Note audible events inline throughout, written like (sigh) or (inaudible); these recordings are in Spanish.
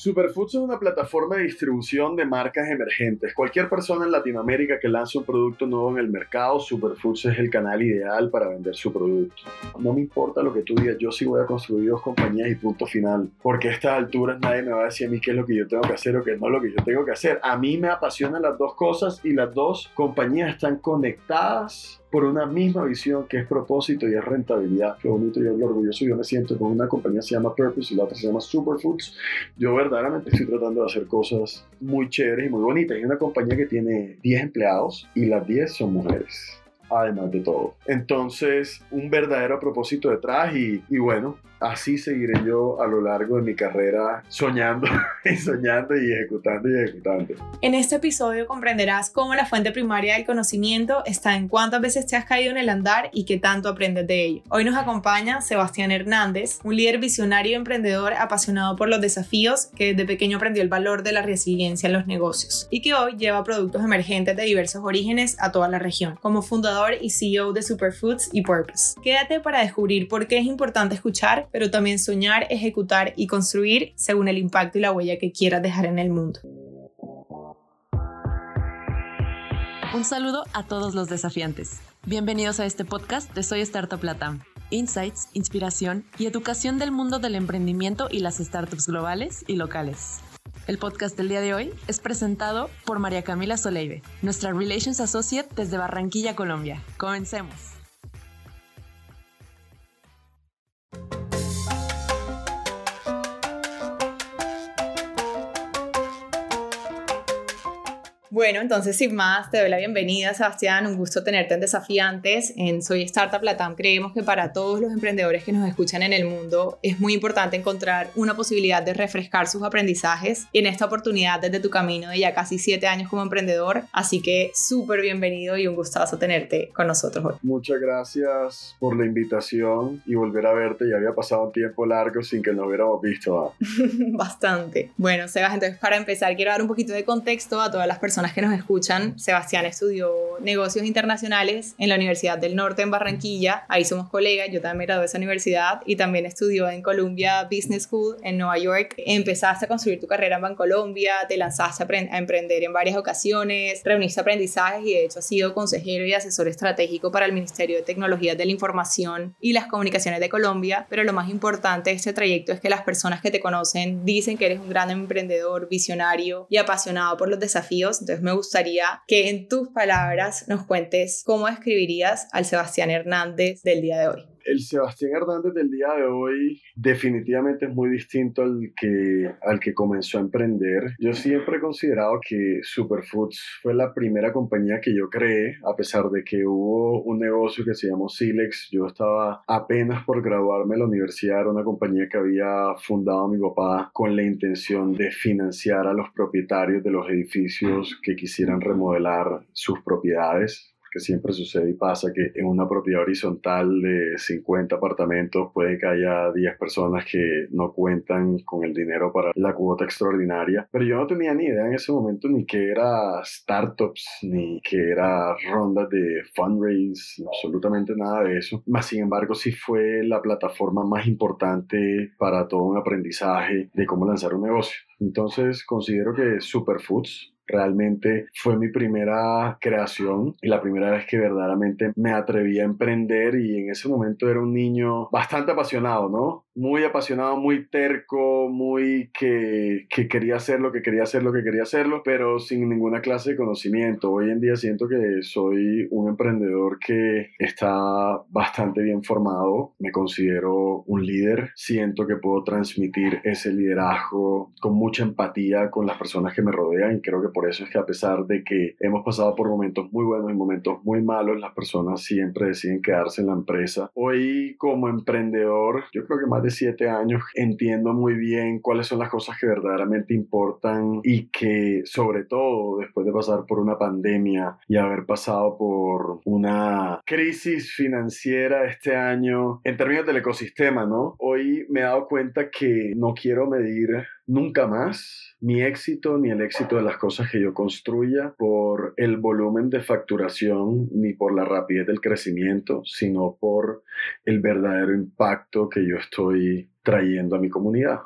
Superfoods es una plataforma de distribución de marcas emergentes. Cualquier persona en Latinoamérica que lance un producto nuevo en el mercado, Superfoods es el canal ideal para vender su producto. No me importa lo que tú digas, yo sí voy a construir dos compañías y punto final. Porque a estas alturas nadie me va a decir a mí qué es lo que yo tengo que hacer o qué no es lo que yo tengo que hacer. A mí me apasionan las dos cosas y las dos compañías están conectadas por una misma visión que es propósito y es rentabilidad. Qué bonito, yo lo orgulloso yo me siento con una compañía se llama Purpose y la otra se llama Superfoods. Yo verdaderamente estoy tratando de hacer cosas muy chéveres y muy bonitas. Hay una compañía que tiene 10 empleados y las 10 son mujeres además de todo. Entonces, un verdadero propósito detrás y, y bueno, así seguiré yo a lo largo de mi carrera soñando (laughs) y soñando y ejecutando y ejecutando. En este episodio comprenderás cómo la fuente primaria del conocimiento está en cuántas veces te has caído en el andar y qué tanto aprendes de ello. Hoy nos acompaña Sebastián Hernández, un líder visionario y emprendedor apasionado por los desafíos que desde pequeño aprendió el valor de la resiliencia en los negocios y que hoy lleva productos emergentes de diversos orígenes a toda la región, como fundador y CEO de Superfoods y Purpose. Quédate para descubrir por qué es importante escuchar pero también soñar, ejecutar y construir según el impacto y la huella que quieras dejar en el mundo. Un saludo a todos los desafiantes. Bienvenidos a este podcast de Soy Startup Latam. Insights, inspiración y educación del mundo del emprendimiento y las startups globales y locales. El podcast del día de hoy es presentado por María Camila Soleide, nuestra Relations Associate desde Barranquilla, Colombia. Comencemos. Bueno, entonces sin más, te doy la bienvenida, Sebastián. Un gusto tenerte en Desafiantes. En Soy Startup Latam creemos que para todos los emprendedores que nos escuchan en el mundo es muy importante encontrar una posibilidad de refrescar sus aprendizajes y en esta oportunidad desde tu camino de ya casi siete años como emprendedor. Así que súper bienvenido y un gustazo tenerte con nosotros hoy. Muchas gracias por la invitación y volver a verte. Ya había pasado un tiempo largo sin que nos hubiéramos visto. (laughs) Bastante. Bueno, Sebas, entonces para empezar quiero dar un poquito de contexto a todas las personas que nos escuchan, Sebastián estudió negocios internacionales en la Universidad del Norte en Barranquilla. Ahí somos colegas, yo también me gradué de esa universidad y también estudió en Columbia Business School en Nueva York. Empezaste a construir tu carrera en Bancolombia, te lanzaste a, emprender en varias ocasiones, reuniste aprendizajes y de hecho has sido consejero y asesor estratégico para el Ministerio de Tecnologías de la Información y las Comunicaciones de Colombia. Pero lo más importante de este trayecto es que las personas que te conocen dicen que eres un gran emprendedor, visionario y apasionado por los desafíos entonces me gustaría que en tus palabras nos cuentes cómo escribirías al Sebastián Hernández del día de hoy el Sebastián Hernández del día de hoy definitivamente es muy distinto al que, al que comenzó a emprender. Yo siempre he considerado que Superfoods fue la primera compañía que yo creé, a pesar de que hubo un negocio que se llamó Silex. Yo estaba apenas por graduarme de la universidad, era una compañía que había fundado mi papá con la intención de financiar a los propietarios de los edificios que quisieran remodelar sus propiedades que siempre sucede y pasa que en una propiedad horizontal de 50 apartamentos puede que haya 10 personas que no cuentan con el dinero para la cuota extraordinaria. Pero yo no tenía ni idea en ese momento ni que era startups, ni que era rondas de fundraise, absolutamente nada de eso. Más sin embargo, sí fue la plataforma más importante para todo un aprendizaje de cómo lanzar un negocio. Entonces considero que Superfoods realmente fue mi primera creación y la primera vez que verdaderamente me atreví a emprender y en ese momento era un niño bastante apasionado, ¿no? Muy apasionado, muy terco, muy que, que quería hacer lo que quería hacer, lo que quería hacerlo, pero sin ninguna clase de conocimiento. Hoy en día siento que soy un emprendedor que está bastante bien formado, me considero un líder, siento que puedo transmitir ese liderazgo con mucha empatía con las personas que me rodean y creo que por eso es que a pesar de que hemos pasado por momentos muy buenos y momentos muy malos, las personas siempre deciden quedarse en la empresa. Hoy como emprendedor, yo creo que más de siete años, entiendo muy bien cuáles son las cosas que verdaderamente importan y que sobre todo después de pasar por una pandemia y haber pasado por una crisis financiera este año en términos del ecosistema, ¿no? Hoy me he dado cuenta que no quiero medir nunca más mi éxito ni el éxito de las cosas que yo construya por el volumen de facturación ni por la rapidez del crecimiento, sino por el verdadero impacto que yo estoy trayendo a mi comunidad.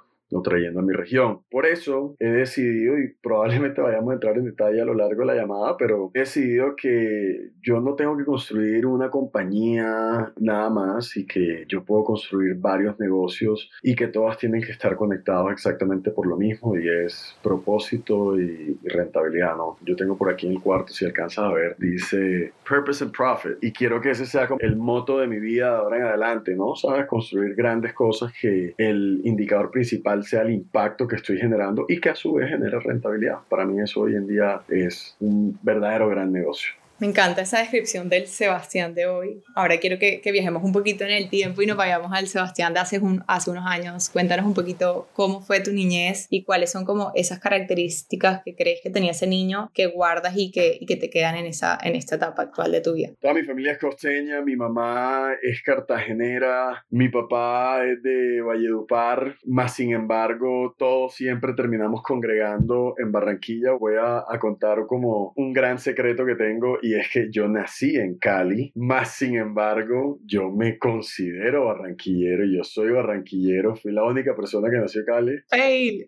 Trayendo a mi región. Por eso he decidido, y probablemente vayamos a entrar en detalle a lo largo de la llamada, pero he decidido que yo no tengo que construir una compañía nada más y que yo puedo construir varios negocios y que todas tienen que estar conectados exactamente por lo mismo y es propósito y, rentabilidad, ¿no? Yo tengo por aquí en el cuarto, si alcanzas a ver, dice Purpose and Profit y quiero que ese sea como el moto de mi vida de ahora en adelante, ¿no? Sabes, construir grandes cosas que el indicador principal sea el impacto que estoy generando y que a su vez genere rentabilidad. Para mí eso hoy en día es un verdadero gran negocio. Me encanta esa descripción del Sebastián de hoy. Ahora quiero que, viajemos un poquito en el tiempo y nos vayamos al Sebastián de hace, un, hace unos años. Cuéntanos un poquito cómo fue tu niñez y cuáles son como esas características que crees que tenía ese niño que guardas y que, y que te quedan en, esa, en esta etapa actual de tu vida. Toda mi familia es costeña, mi mamá es cartagenera, mi papá es de Valledupar, más sin embargo todos siempre terminamos congregando en Barranquilla. Voy a contar como un gran secreto que tengo y es que yo nací en Cali, más sin embargo, yo me considero barranquillero, yo soy barranquillero, fui la única persona que nació en Cali. ¡Fail!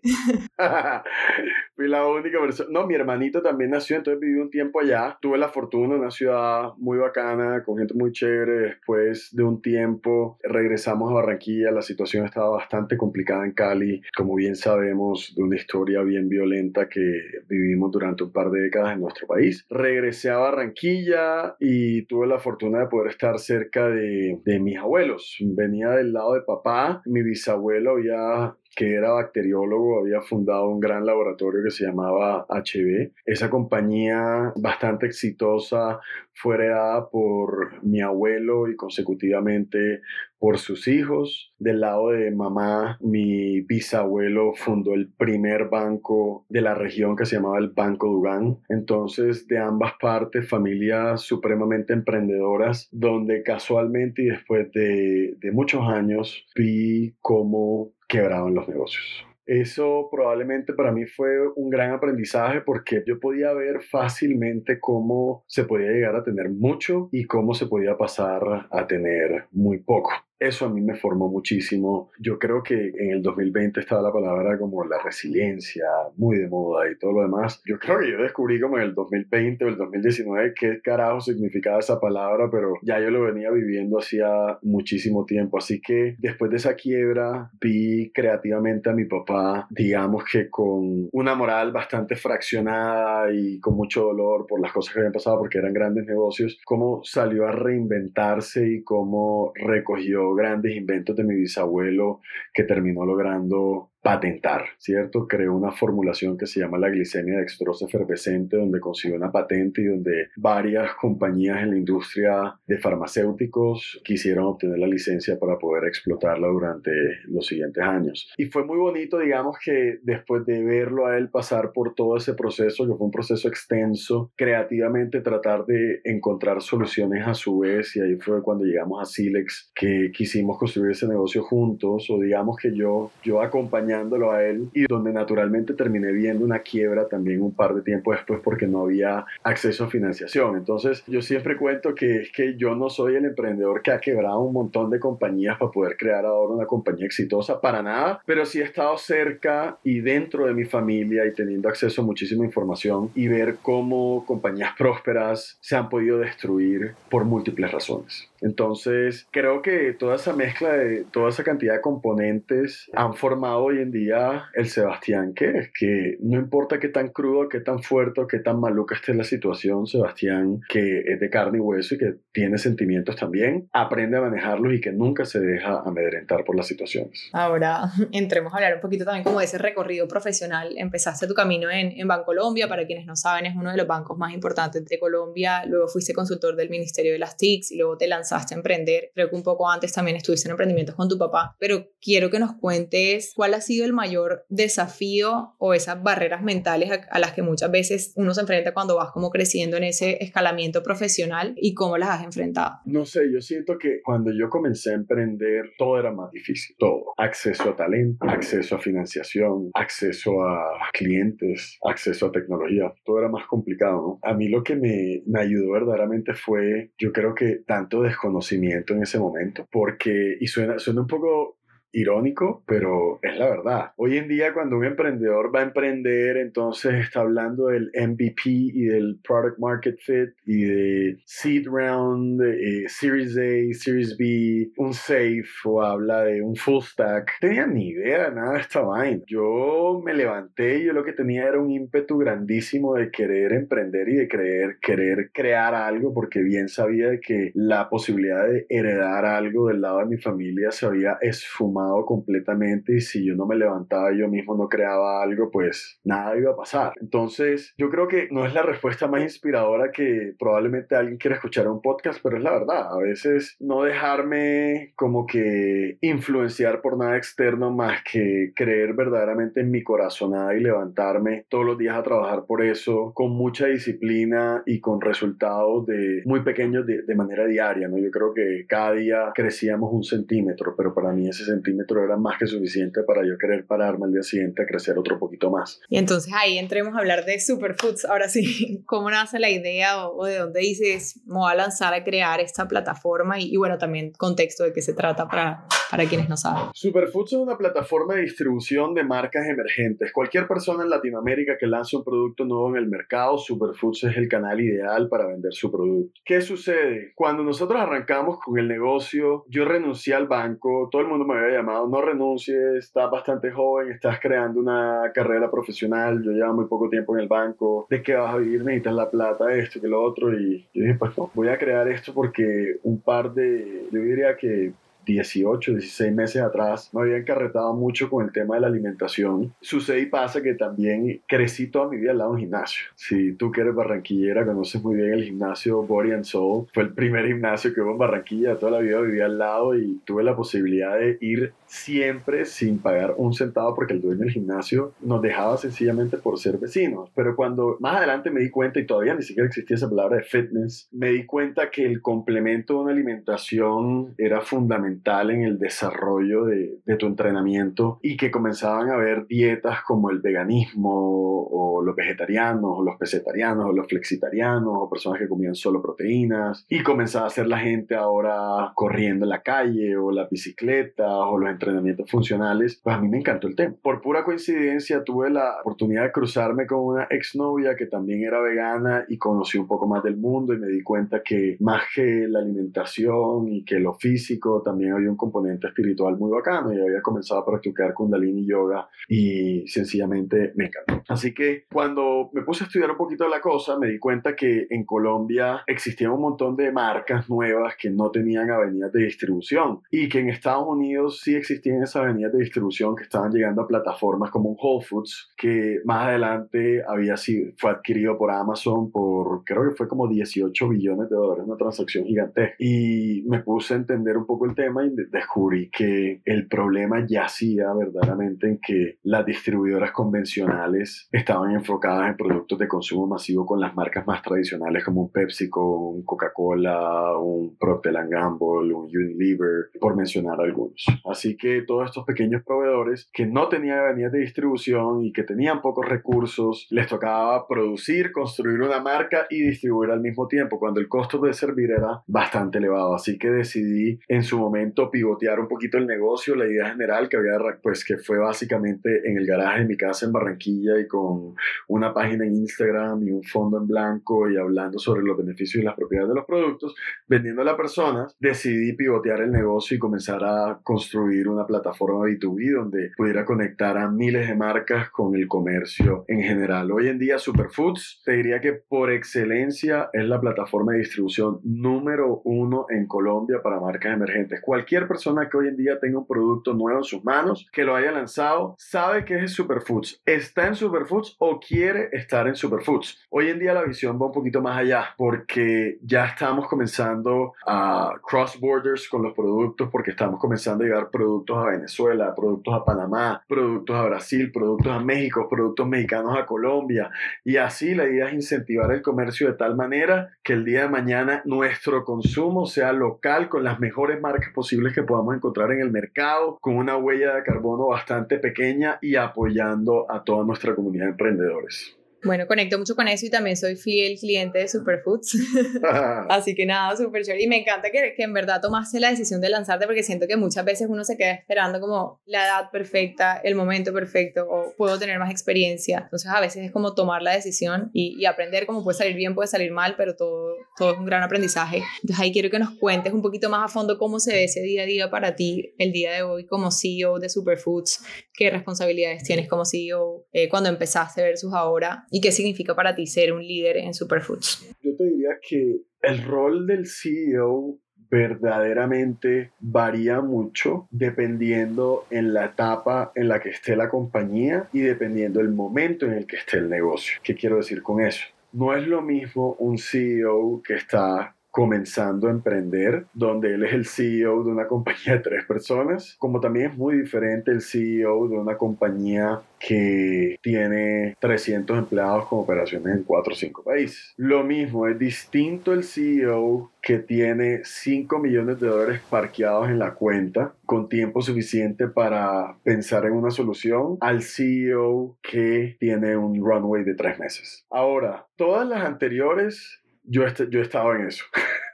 (laughs) fui la única persona, no, mi hermanito también nació, entonces viví un tiempo allá, tuve la fortuna, una ciudad muy bacana, con gente muy chévere, después de un tiempo regresamos a Barranquilla, la situación estaba bastante complicada en Cali, como bien sabemos, de una historia bien violenta que vivimos durante un par de décadas en nuestro país. Regresé a Barranquilla, y tuve la fortuna de poder estar cerca de, de mis abuelos. Venía del lado de papá, mi bisabuelo había que era bacteriólogo, había fundado un gran laboratorio que se llamaba HB. Esa compañía bastante exitosa fue heredada por mi abuelo y consecutivamente por sus hijos. Del lado de mamá, mi bisabuelo fundó el primer banco de la región que se llamaba el Banco Dugán. Entonces, de ambas partes, familias supremamente emprendedoras, donde casualmente y después de, de muchos años vi cómo quebraban los negocios. Eso probablemente para mí fue un gran aprendizaje porque yo podía ver fácilmente cómo se podía llegar a tener mucho y cómo se podía pasar a tener muy poco. Eso a mí me formó muchísimo. Yo creo que en el 2020 estaba la palabra como la resiliencia, muy de moda y todo lo demás. Yo creo que yo descubrí como en el 2020 o el 2019 qué carajo significaba esa palabra, pero ya yo lo venía viviendo hacía muchísimo tiempo. Así que después de esa quiebra vi creativamente a mi papá, digamos que con una moral bastante fraccionada y con mucho dolor por las cosas que habían pasado porque eran grandes negocios, cómo salió a reinventarse y cómo recogió grandes inventos de mi bisabuelo que terminó logrando patentar, ¿cierto? Creó una formulación que se llama la glicemia dextrosa efervescente, donde consiguió una patente y donde varias compañías en la industria de farmacéuticos quisieron obtener la licencia para poder explotarla durante los siguientes años. Y fue muy bonito, digamos, que después de verlo a él pasar por todo ese proceso, que fue un proceso extenso, creativamente tratar de encontrar soluciones a su vez, y ahí fue cuando llegamos a Silex, que quisimos construir ese negocio juntos, o digamos que yo, yo acompañé a él y donde naturalmente terminé viendo una quiebra también un par de tiempo después porque no había acceso a financiación. Entonces yo siempre cuento que es que yo no soy el emprendedor que ha quebrado un montón de compañías para poder crear ahora una compañía exitosa, para nada, pero sí he estado cerca y dentro de mi familia y teniendo acceso a muchísima información y ver cómo compañías prósperas se han podido destruir por múltiples razones. Entonces, creo que toda esa mezcla de toda esa cantidad de componentes han formado hoy en día el Sebastián que es, que no importa qué tan crudo, qué tan fuerte qué tan maluca esté la situación, Sebastián, que es de carne y hueso y que tiene sentimientos también, aprende a manejarlos y que nunca se deja amedrentar por las situaciones. Ahora, (laughs) entremos a hablar un poquito también como de ese recorrido profesional. Empezaste tu camino en, en Bancolombia, para quienes no saben, es uno de los bancos más importantes de Colombia, luego fuiste consultor del Ministerio de las TICs y luego te lanzaste a emprender. Creo que un poco antes también estuviste en emprendimientos con tu papá, pero quiero que nos cuentes cuál ha sido el mayor desafío o esas barreras mentales a, las que muchas veces uno se enfrenta cuando vas como creciendo en ese escalamiento profesional y cómo las has enfrentado. No sé, yo siento que cuando yo comencé a emprender todo era más difícil, todo. Acceso a talento, acceso a financiación, acceso a clientes, acceso a tecnología, todo era más complicado, ¿no? A mí lo que me, me ayudó verdaderamente fue, yo creo que tanto de conocimiento en ese momento, porque, y suena, suena un poco irónico, pero es la verdad. Hoy en día cuando un emprendedor va a emprender, entonces está hablando del MVP y del Product Market Fit y de Seed Round, eh, Series A, Series B, un Safe o habla de un Full Stack. Tenía ni idea de nada de esta vaina. Yo me levanté y yo lo que tenía era un ímpetu grandísimo de querer emprender y de creer, querer crear algo porque bien sabía que la posibilidad de heredar algo del lado de mi familia se había esfumado completamente y si yo no me levantaba yo mismo no creaba algo, pues nada iba a pasar. Entonces, yo creo que no es la respuesta más inspiradora que probablemente alguien quiera escuchar en un podcast, pero es la verdad. A veces no dejarme como que influenciar por nada externo más que creer verdaderamente en mi corazonada y levantarme todos los días a trabajar por eso con mucha disciplina y con resultados de muy pequeños de, de manera diaria, ¿no? Yo creo que cada día crecíamos un centímetro, pero para mí ese centímetro era más que suficiente para yo querer pararme al día siguiente a crecer otro poquito más. Y entonces ahí entremos a hablar de superfoods. Ahora sí, (laughs) ¿cómo nace la idea o, de dónde dices, me voy a lanzar a crear esta plataforma? Y, y bueno, también contexto de qué se trata para, para quienes no saben. Superfoods es una plataforma de distribución de marcas emergentes. Cualquier persona en Latinoamérica que lance un producto nuevo en el mercado, Superfoods es el canal ideal para vender su producto. ¿Qué sucede? Cuando nosotros arrancamos con el negocio, yo renuncié al banco, todo el mundo me había llamado, no renuncies, estás bastante joven, estás creando una carrera profesional, yo llevo muy poco tiempo en el banco, ¿de qué vas a vivir? Necesitas la plata, esto, que lo otro, y yo dije, pues no, voy a crear esto porque un par de, yo diría que 18, 16 meses atrás me había encarretado mucho con el tema de la alimentación. Sucede y pasa que también crecí toda mi vida al lado de un gimnasio. Si tú que eres barranquillera, conoces muy bien el gimnasio Body and Soul. Fue el primer gimnasio que hubo en Barranquilla. Toda la vida vivía al lado y tuve la posibilidad de ir siempre sin pagar un centavo porque el dueño del gimnasio nos dejaba sencillamente por ser vecinos. Pero cuando más adelante me di cuenta, y todavía ni siquiera existía esa palabra de fitness, me di cuenta que el complemento de una alimentación era fundamental en el desarrollo de, de tu entrenamiento y que comenzaban a haber dietas como el veganismo o los vegetarianos o los pesetarianos o los flexitarianos o personas que comían solo proteínas y comenzaba a ser la gente ahora corriendo en la calle o la bicicleta o los entrenamientos funcionales, pues a mí me encantó el tema. Por pura coincidencia tuve la oportunidad de cruzarme con una exnovia que también era vegana y conocí un poco más del mundo y me di cuenta que más que la alimentación y que lo físico, también había un componente espiritual muy bacano y había comenzado a practicar kundalini yoga y sencillamente me encantó. Así que cuando me puse a estudiar un poquito la cosa, me di cuenta que en Colombia existían un montón de marcas nuevas que no tenían avenidas de distribución y que en Estados Unidos sí existían esas avenidas de distribución que estaban llegando a plataformas como un Whole Foods, que más adelante había sido, fue adquirido por Amazon por, creo que fue como 18 billones de dólares, una transacción gigantesca. Y me puse a entender un poco el tema y descubrí que el problema yacía verdaderamente en que las distribuidoras convencionales estaban enfocadas en productos de consumo masivo con las marcas más tradicionales como un PepsiCo, un Coca-Cola, un Procter Gamble, un Unilever, por mencionar algunos. Así que todos estos pequeños proveedores que no tenían avenidas de distribución y que tenían pocos recursos, les tocaba producir, construir una marca y distribuir al mismo tiempo, cuando el costo de servir era bastante elevado. Así que decidí en su momento pivotear un poquito el negocio, la idea general que había, pues que fue básicamente en el garaje de mi casa en Barranquilla y con una página en Instagram y un fondo en blanco y hablando sobre los beneficios y las propiedades de los productos, vendiendo a personas, decidí pivotear el negocio y comenzar a construir una plataforma B2B donde pudiera conectar a miles de marcas con el comercio en general. Hoy en día Superfoods te diría que por excelencia es la plataforma de distribución número uno en Colombia para marcas emergentes. Cualquier persona que hoy en día tenga un producto nuevo en sus manos, que lo haya lanzado, sabe que es Superfoods, está en Superfoods o quiere estar en Superfoods. Hoy en día la visión va un poquito más allá porque ya estamos comenzando a cross borders con los productos porque estamos comenzando a llevar productos a Venezuela, productos a Panamá, productos a Brasil, productos a México, productos mexicanos a Colombia y así la idea es incentivar el comercio de tal manera que el día de mañana nuestro consumo sea local con las mejores marcas posibles que podamos encontrar en el mercado, con una huella de carbono bastante pequeña y apoyando a toda nuestra comunidad de emprendedores. Bueno, conecto mucho con eso y también soy fiel cliente de Superfoods. (laughs) Así que nada, súper chévere. Y me encanta que, que en verdad tomaste la decisión de lanzarte porque siento que muchas veces uno se queda esperando como la edad perfecta, el momento perfecto o puedo tener más experiencia. Entonces a veces es como tomar la decisión y, y aprender cómo puede salir bien, puede salir mal, pero todo, todo es un gran aprendizaje. Entonces ahí quiero que nos cuentes un poquito más a fondo cómo se ve ese día a día para ti el día de hoy como CEO de Superfoods, qué responsabilidades tienes como CEO eh, cuando empezaste versus ahora y qué significa para ti ser un líder en Superfoods. Yo te diría que el rol del CEO verdaderamente varía mucho dependiendo en la etapa en la que esté la compañía y dependiendo el momento en el que esté el negocio. ¿Qué quiero decir con eso? No es lo mismo un CEO que está comenzando a emprender, donde él es el CEO de una (laughs) compañía de tres personas, como también es muy diferente el CEO de una compañía que tiene 300 empleados con operaciones en 4 o 5 países. Lo mismo, es distinto el CEO que tiene 5 millones de dólares parqueados en la cuenta con tiempo suficiente para pensar en una solución al CEO que tiene un runway de 3 meses. Ahora, todas las anteriores yo, yo he estado en eso.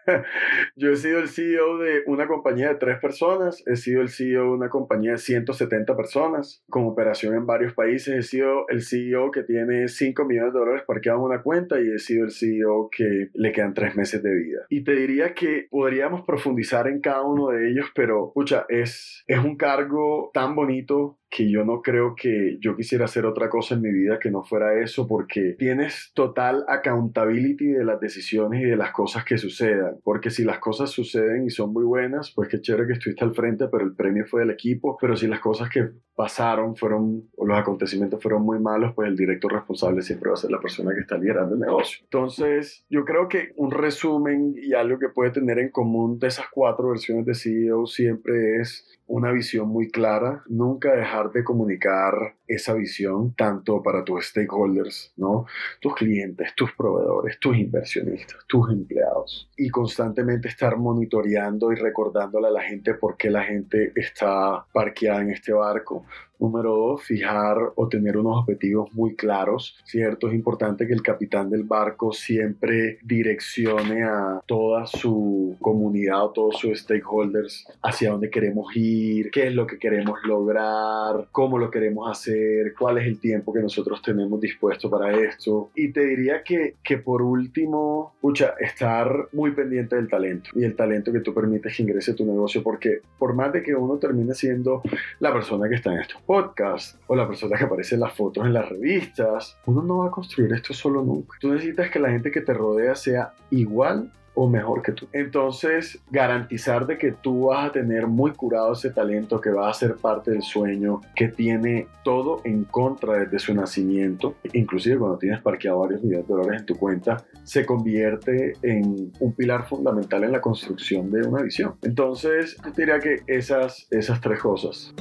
(laughs) yo he sido el CEO de una compañía de tres personas, he sido el CEO de una compañía de 170 personas con operación en varios países, he sido el CEO que tiene 5 millones de dólares parqueados en una cuenta y he sido el CEO que le quedan tres meses de vida. Y te diría que podríamos profundizar en cada uno de ellos, pero, pucha, es, es un cargo tan bonito que yo no creo que yo quisiera hacer otra cosa en mi vida que no fuera eso, porque tienes total accountability de las decisiones y de las cosas que sucedan. Porque si las cosas suceden y son muy buenas, pues qué chévere que estuviste al frente, pero el premio fue del equipo. Pero si las cosas que pasaron fueron, o los acontecimientos fueron muy malos, pues el director responsable siempre va a ser la persona que está liderando el negocio. Entonces, yo creo que un resumen y algo que puede tener en común de esas cuatro versiones de CEO siempre es una visión muy clara, nunca dejar de comunicar esa visión tanto para tus stakeholders, ¿no? Tus clientes, tus proveedores, tus inversionistas, tus empleados y constantemente estar monitoreando y recordándole a la gente por qué la gente está parqueada en este barco, Número dos, fijar o tener unos objetivos muy claros, ¿cierto? Es importante que el capitán del barco siempre direccione a toda su comunidad o todos sus stakeholders hacia dónde queremos ir, qué es lo que queremos lograr, cómo lo queremos hacer, cuál es el tiempo que nosotros tenemos dispuesto para esto. Y te diría que, que por último, pucha, estar muy pendiente del talento y el talento que tú permites que ingrese a tu negocio, porque por más de que uno termine siendo la persona que está en esto podcast o la persona que aparece en las fotos en las revistas. Uno no va a construir esto solo nunca. Tú necesitas que la gente que te rodea sea igual o mejor que tú. Entonces, garantizar de que tú vas a tener muy curado ese talento que va a ser parte del sueño, que tiene todo en contra desde su nacimiento, inclusive cuando tienes parqueado varios millones de dólares en tu cuenta, se convierte en un pilar fundamental en la construcción de una visión. Entonces, yo diría que esas, esas tres cosas.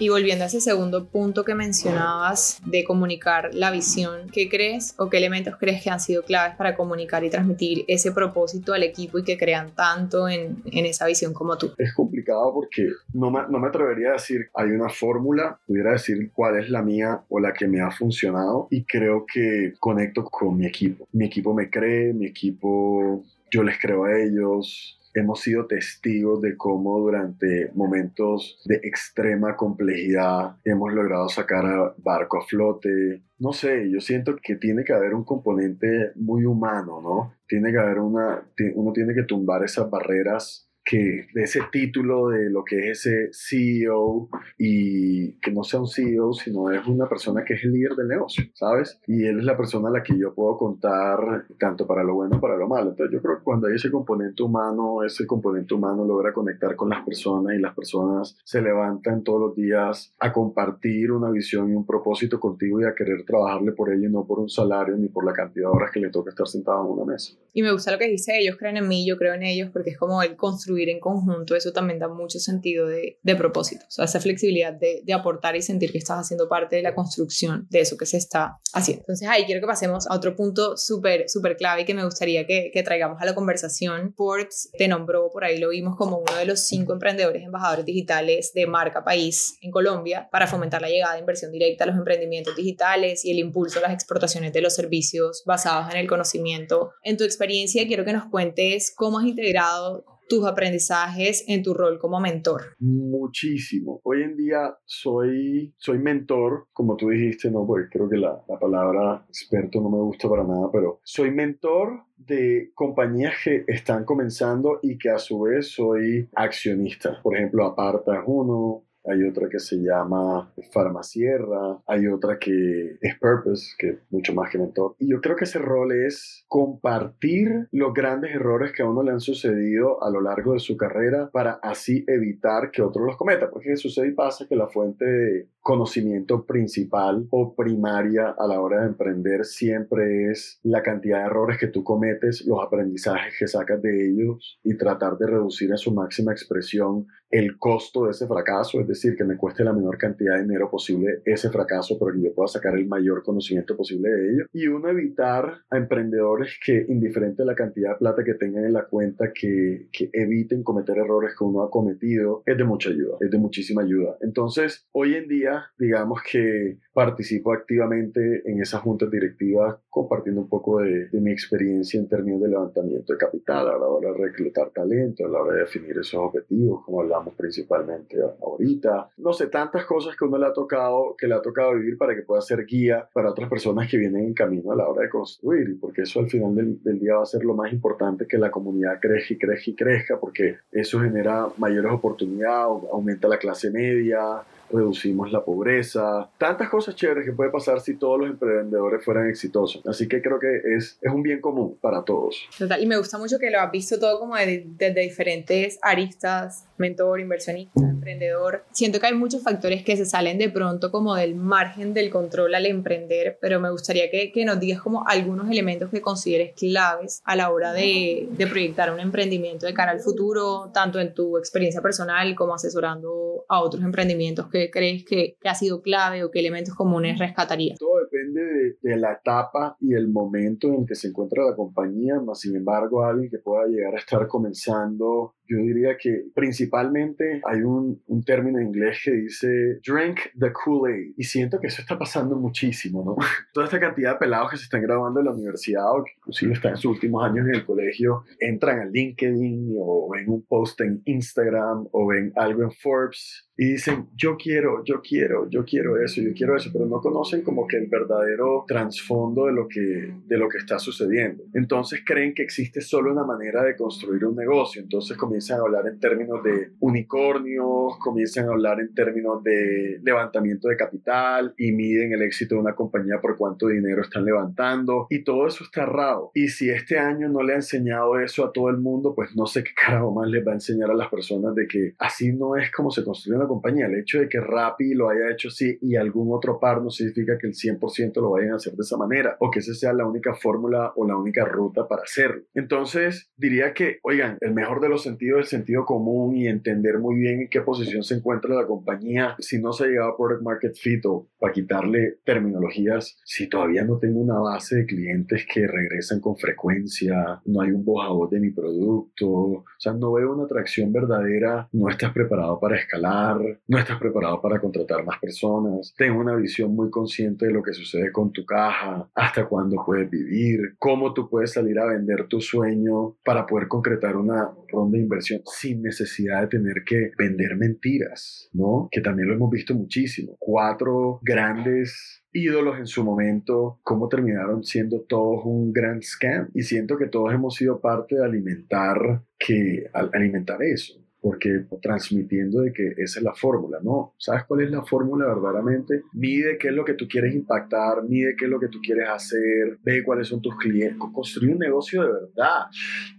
Y volviendo a ese segundo punto que mencionabas de comunicar la visión, ¿qué crees o qué elementos crees que han sido claves para comunicar y transmitir ese propósito al equipo y que crean tanto en, en esa visión como tú? Es complicado porque no me, no me atrevería a decir hay una fórmula, pudiera decir cuál es la mía o la que me ha funcionado y creo que conecto con mi equipo. Mi equipo me cree, mi equipo yo les creo a ellos, hemos sido testigos de cómo durante momentos de extrema complejidad hemos logrado sacar a barco a flote. No sé, yo siento que tiene que haber un componente muy humano, ¿no? Tiene que haber una, uno tiene que tumbar esas barreras que de ese título de lo que es ese CEO y que no sea un CEO, sino es una persona que es el líder del negocio, ¿sabes? Y él es la persona a la que yo puedo contar tanto para lo bueno como para lo malo. Entonces yo creo que cuando hay ese componente humano, ese componente humano logra conectar con las personas y las personas se levantan todos los días a compartir una visión y un propósito contigo y a querer trabajarle por ello y no por un salario ni por la cantidad de horas que le toca estar sentado en una mesa. Y me gusta lo que dice, ellos creen en mí, yo creo en ellos, porque es como el construir en conjunto, eso también da mucho sentido de, de propósito, o sea, esa flexibilidad de, de aportar y sentir que estás haciendo parte de la construcción de eso que se está haciendo. Entonces ahí quiero que pasemos a otro punto súper, súper clave y que me gustaría que, que traigamos a la conversación. Forbes te nombró, por ahí lo vimos como uno de los cinco emprendedores embajadores digitales de marca país en Colombia para fomentar la llegada de inversión directa a los emprendimientos digitales y el impulso a las exportaciones de los servicios basados en el conocimiento. En tu experiencia, quiero que nos cuentes cómo has integrado tus aprendizajes en tu rol como mentor? Muchísimo. Hoy en día soy, soy mentor, como tú dijiste, no, porque creo que la, la palabra experto no me gusta para nada, pero soy mentor de compañías que están comenzando y que a su vez soy accionista. Por ejemplo, Aparta uno, hay otra que se llama Farmacierra, hay otra que es Purpose, que es mucho más que mentor. Y yo creo que ese rol es compartir los grandes errores que a uno le han sucedido a lo largo de su carrera para así evitar que otro los cometa. Porque sucede y pasa que la fuente conocimiento principal o primaria a la hora de emprender siempre es la cantidad de errores que tú cometes, los aprendizajes que sacas de ellos y tratar de reducir a su máxima expresión el costo de ese fracaso, es decir, que me cueste la menor cantidad de dinero posible ese fracaso, pero que yo pueda sacar el mayor conocimiento posible de ello. Y uno evitar a emprendedores que, indiferente a la cantidad de plata que tengan en la cuenta, que, que eviten cometer errores que uno ha cometido, es de mucha ayuda, es de muchísima ayuda. Entonces, hoy en día, digamos que participo activamente en esas juntas directivas compartiendo un poco de, mi experiencia en términos de levantamiento de capital, a la hora de reclutar talento, a la hora de definir esos objetivos, como hablamos principalmente ahorita. No sé, tantas cosas que uno le ha tocado, que le ha tocado vivir para que pueda ser guía para otras personas que vienen en camino a la hora de construir, porque eso al final del, del día va a ser lo más importante, que la comunidad crezca y crezca y crezca, porque eso genera mayores oportunidades, aumenta la clase media, reducimos la pobreza, tantas cosas chéveres que puede pasar si todos los emprendedores fueran exitosos. Así que creo que es, es un bien común para todos. Total, y me gusta mucho que lo has visto todo como desde diferentes aristas, mentor, inversionista, emprendedor. Siento que hay muchos factores que se salen de pronto como del margen del control al emprender, pero me gustaría que, que nos digas como algunos elementos que consideres claves a la hora de, de proyectar un emprendimiento de cara al futuro, tanto en tu experiencia personal como asesorando a otros emprendimientos que crees que, ha sido clave o qué elementos comunes rescatarías? Todo depende de, de, la etapa y el momento en que se encuentra la compañía, más sin embargo alguien que pueda llegar a estar comenzando yo diría que principalmente hay un, un, término en inglés que dice drink the Kool-Aid y siento que eso está pasando muchísimo, ¿no? (laughs) Toda esta cantidad de pelados que se están graduando en la universidad o que inclusive están en sus últimos años en el colegio, entran a LinkedIn o ven un post en Instagram o ven algo en Forbes y dicen, yo quiero, yo quiero, yo quiero eso, yo quiero eso, pero no conocen como que el verdadero trasfondo de lo que, de lo que está sucediendo. Entonces creen que existe solo una manera de construir un negocio, entonces comienzan a hablar en términos de unicornios, comienzan a hablar en términos de levantamiento de capital y miden el éxito de una compañía por cuánto dinero están levantando y todo eso está errado. Y si este año no le ha enseñado eso a todo el mundo, pues no sé qué carajo más les va a enseñar a las personas de que así no es como se construye una compañía. El hecho de que Rappi lo haya hecho así y algún otro par no significa que el 100% lo vayan a hacer de esa manera o que esa sea la única fórmula o la única ruta para hacerlo. Entonces, diría que, oigan, el mejor de los sentidos es el sentido común y entender muy bien en qué posición se encuentra la compañía. Si no se ha llegado a Product Market Fit o para quitarle terminologías, si todavía no tengo una base de clientes que regresan con frecuencia, no hay un voz de mi producto, o sea, no veo una atracción verdadera, no estás preparado para escalar, no estás preparado para contratar más personas, ten una visión muy consciente de lo que sucede con tu caja, hasta cuándo puedes vivir, cómo tú puedes salir a vender tu sueño para poder concretar una ronda de inversión sin necesidad de tener que vender mentiras, ¿no? Que también lo hemos visto muchísimo. Cuatro grandes ídolos en su momento, cómo terminaron siendo todos un gran scam. Y siento que todos hemos sido parte de alimentar, que, alimentar eso porque transmitiendo de que esa es la fórmula, ¿no? ¿Sabes cuál es la fórmula verdaderamente? Mide qué es lo que tú quieres impactar, mide qué es lo que tú quieres hacer, ve cuáles son tus clientes, construye un negocio de verdad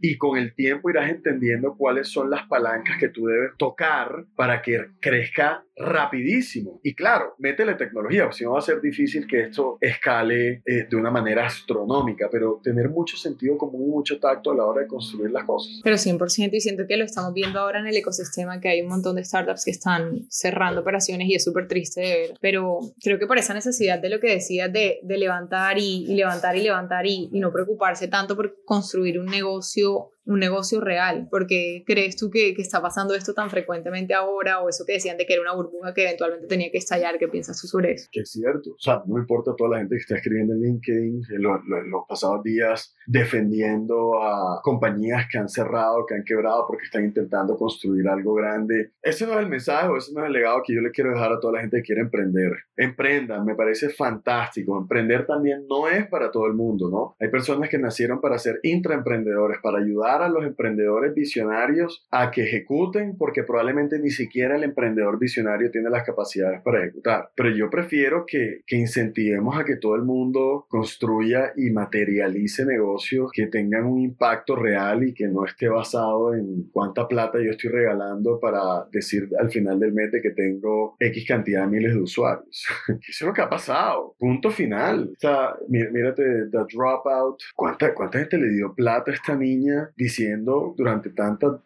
y con el tiempo irás entendiendo cuáles son las palancas que tú debes tocar para que crezca rapidísimo. Y claro, métele tecnología, si no va a ser difícil que esto escale eh, de una manera astronómica, pero tener mucho sentido común y mucho tacto a la hora de construir las cosas. Pero 100% y siento que lo estamos viendo ahora en el ecosistema, que hay un montón de startups que están cerrando operaciones y es súper triste de ver, pero creo que por esa necesidad de lo que decías de, levantar y, levantar y levantar y no preocuparse tanto por construir un negocio un negocio real? porque crees tú que, que, está pasando esto tan frecuentemente ahora o eso que decían de que era una burbuja que eventualmente tenía que estallar? ¿Qué piensas tú sobre eso? Que es cierto. O sea, no importa toda la gente que está escribiendo en LinkedIn en los, pasados días defendiendo a compañías que han cerrado, que han quebrado porque están intentando construir algo grande. Ese no es el mensaje o ese no es el legado que yo le quiero dejar a toda la gente que quiere emprender. Emprendan, me parece fantástico. Emprender también no es para todo el mundo, ¿no? Hay personas que nacieron para ser intraemprendedores, para ayudar a los emprendedores visionarios a que ejecuten porque probablemente ni siquiera el emprendedor visionario tiene las capacidades para ejecutar. Pero yo prefiero que, que incentivemos a que todo el mundo construya y materialice negocios que tengan un impacto real y que no esté basado en cuánta plata yo estoy regalando para decir al final del mes que tengo X cantidad de miles de usuarios. (laughs) Eso es lo que ha pasado. Punto final. O sea, mírate, The Dropout. ¿Cuánta, ¿Cuánta gente le dio plata a esta niña diciendo durante tantos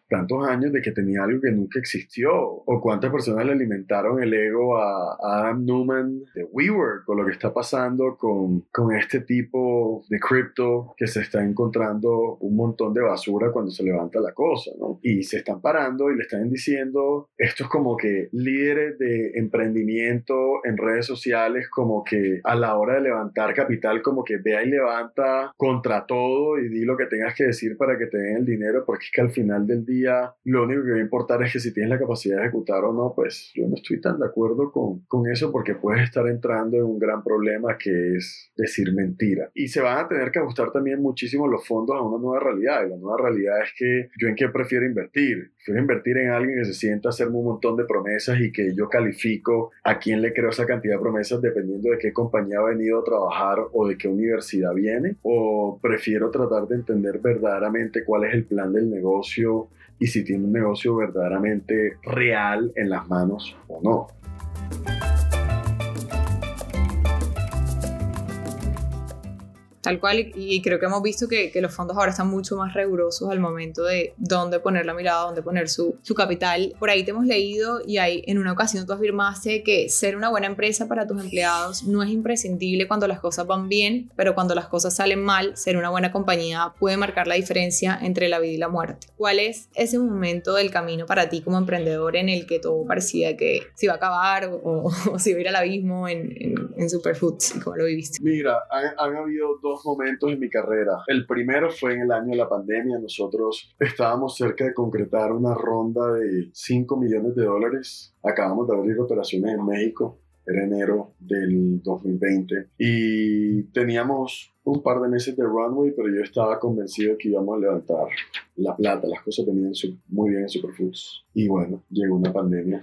años de que tenía algo que nunca existió, o cuántas personas le alimentaron el ego a, Adam Newman de WeWork, o lo que está pasando con, con este tipo de cripto que se está encontrando un montón de basura cuando se levanta la cosa, ¿no? Y se están parando y le están diciendo, esto es como que líderes de emprendimiento en redes sociales, como que a la hora de levantar capital, como que vea y levanta contra todo y di lo que tengas que decir para que te den el dinero, porque es que al final del día lo único que va a importar es que si tienes la capacidad de ejecutar o no, pues yo no estoy tan de acuerdo con, con eso porque puedes estar entrando en un gran problema que es decir mentira. Y se van a tener que ajustar también muchísimo los fondos a una nueva realidad. Y la nueva realidad es que yo en qué prefiero invertir. Prefiero invertir en alguien que se sienta a hacerme un montón de promesas y que yo califico a quién le creo esa cantidad de promesas dependiendo de qué compañía ha venido a trabajar o de qué universidad viene. O prefiero tratar de entender verdaderamente cuál es el plan del negocio y si tiene un negocio verdaderamente real en las manos o no. Tal cual, y creo que hemos visto que, que, los fondos ahora están mucho más rigurosos al momento de dónde poner la mirada, dónde poner su, su capital. Por ahí te hemos leído y hay, en una ocasión tú afirmaste que ser una buena empresa para tus empleados no es imprescindible cuando las cosas van bien, pero cuando las cosas salen mal, ser una buena compañía puede marcar la diferencia entre la vida y la muerte. ¿Cuál es ese momento del camino para ti como emprendedor en el que todo parecía que se iba a acabar o, o, (laughs) se iba a ir al abismo en, en, en Superfoods? ¿Cómo lo viviste? Mira, han, han habido dos momentos en mi carrera. El primero fue en el año de la pandemia. Nosotros estábamos cerca de concretar una ronda de 5 millones de dólares. Acabamos de abrir operaciones en México. Era enero del 2020 y teníamos un par de meses de runway, pero yo estaba convencido que íbamos a levantar la plata. Las cosas venían muy bien en Superfoods. Y bueno, llegó una pandemia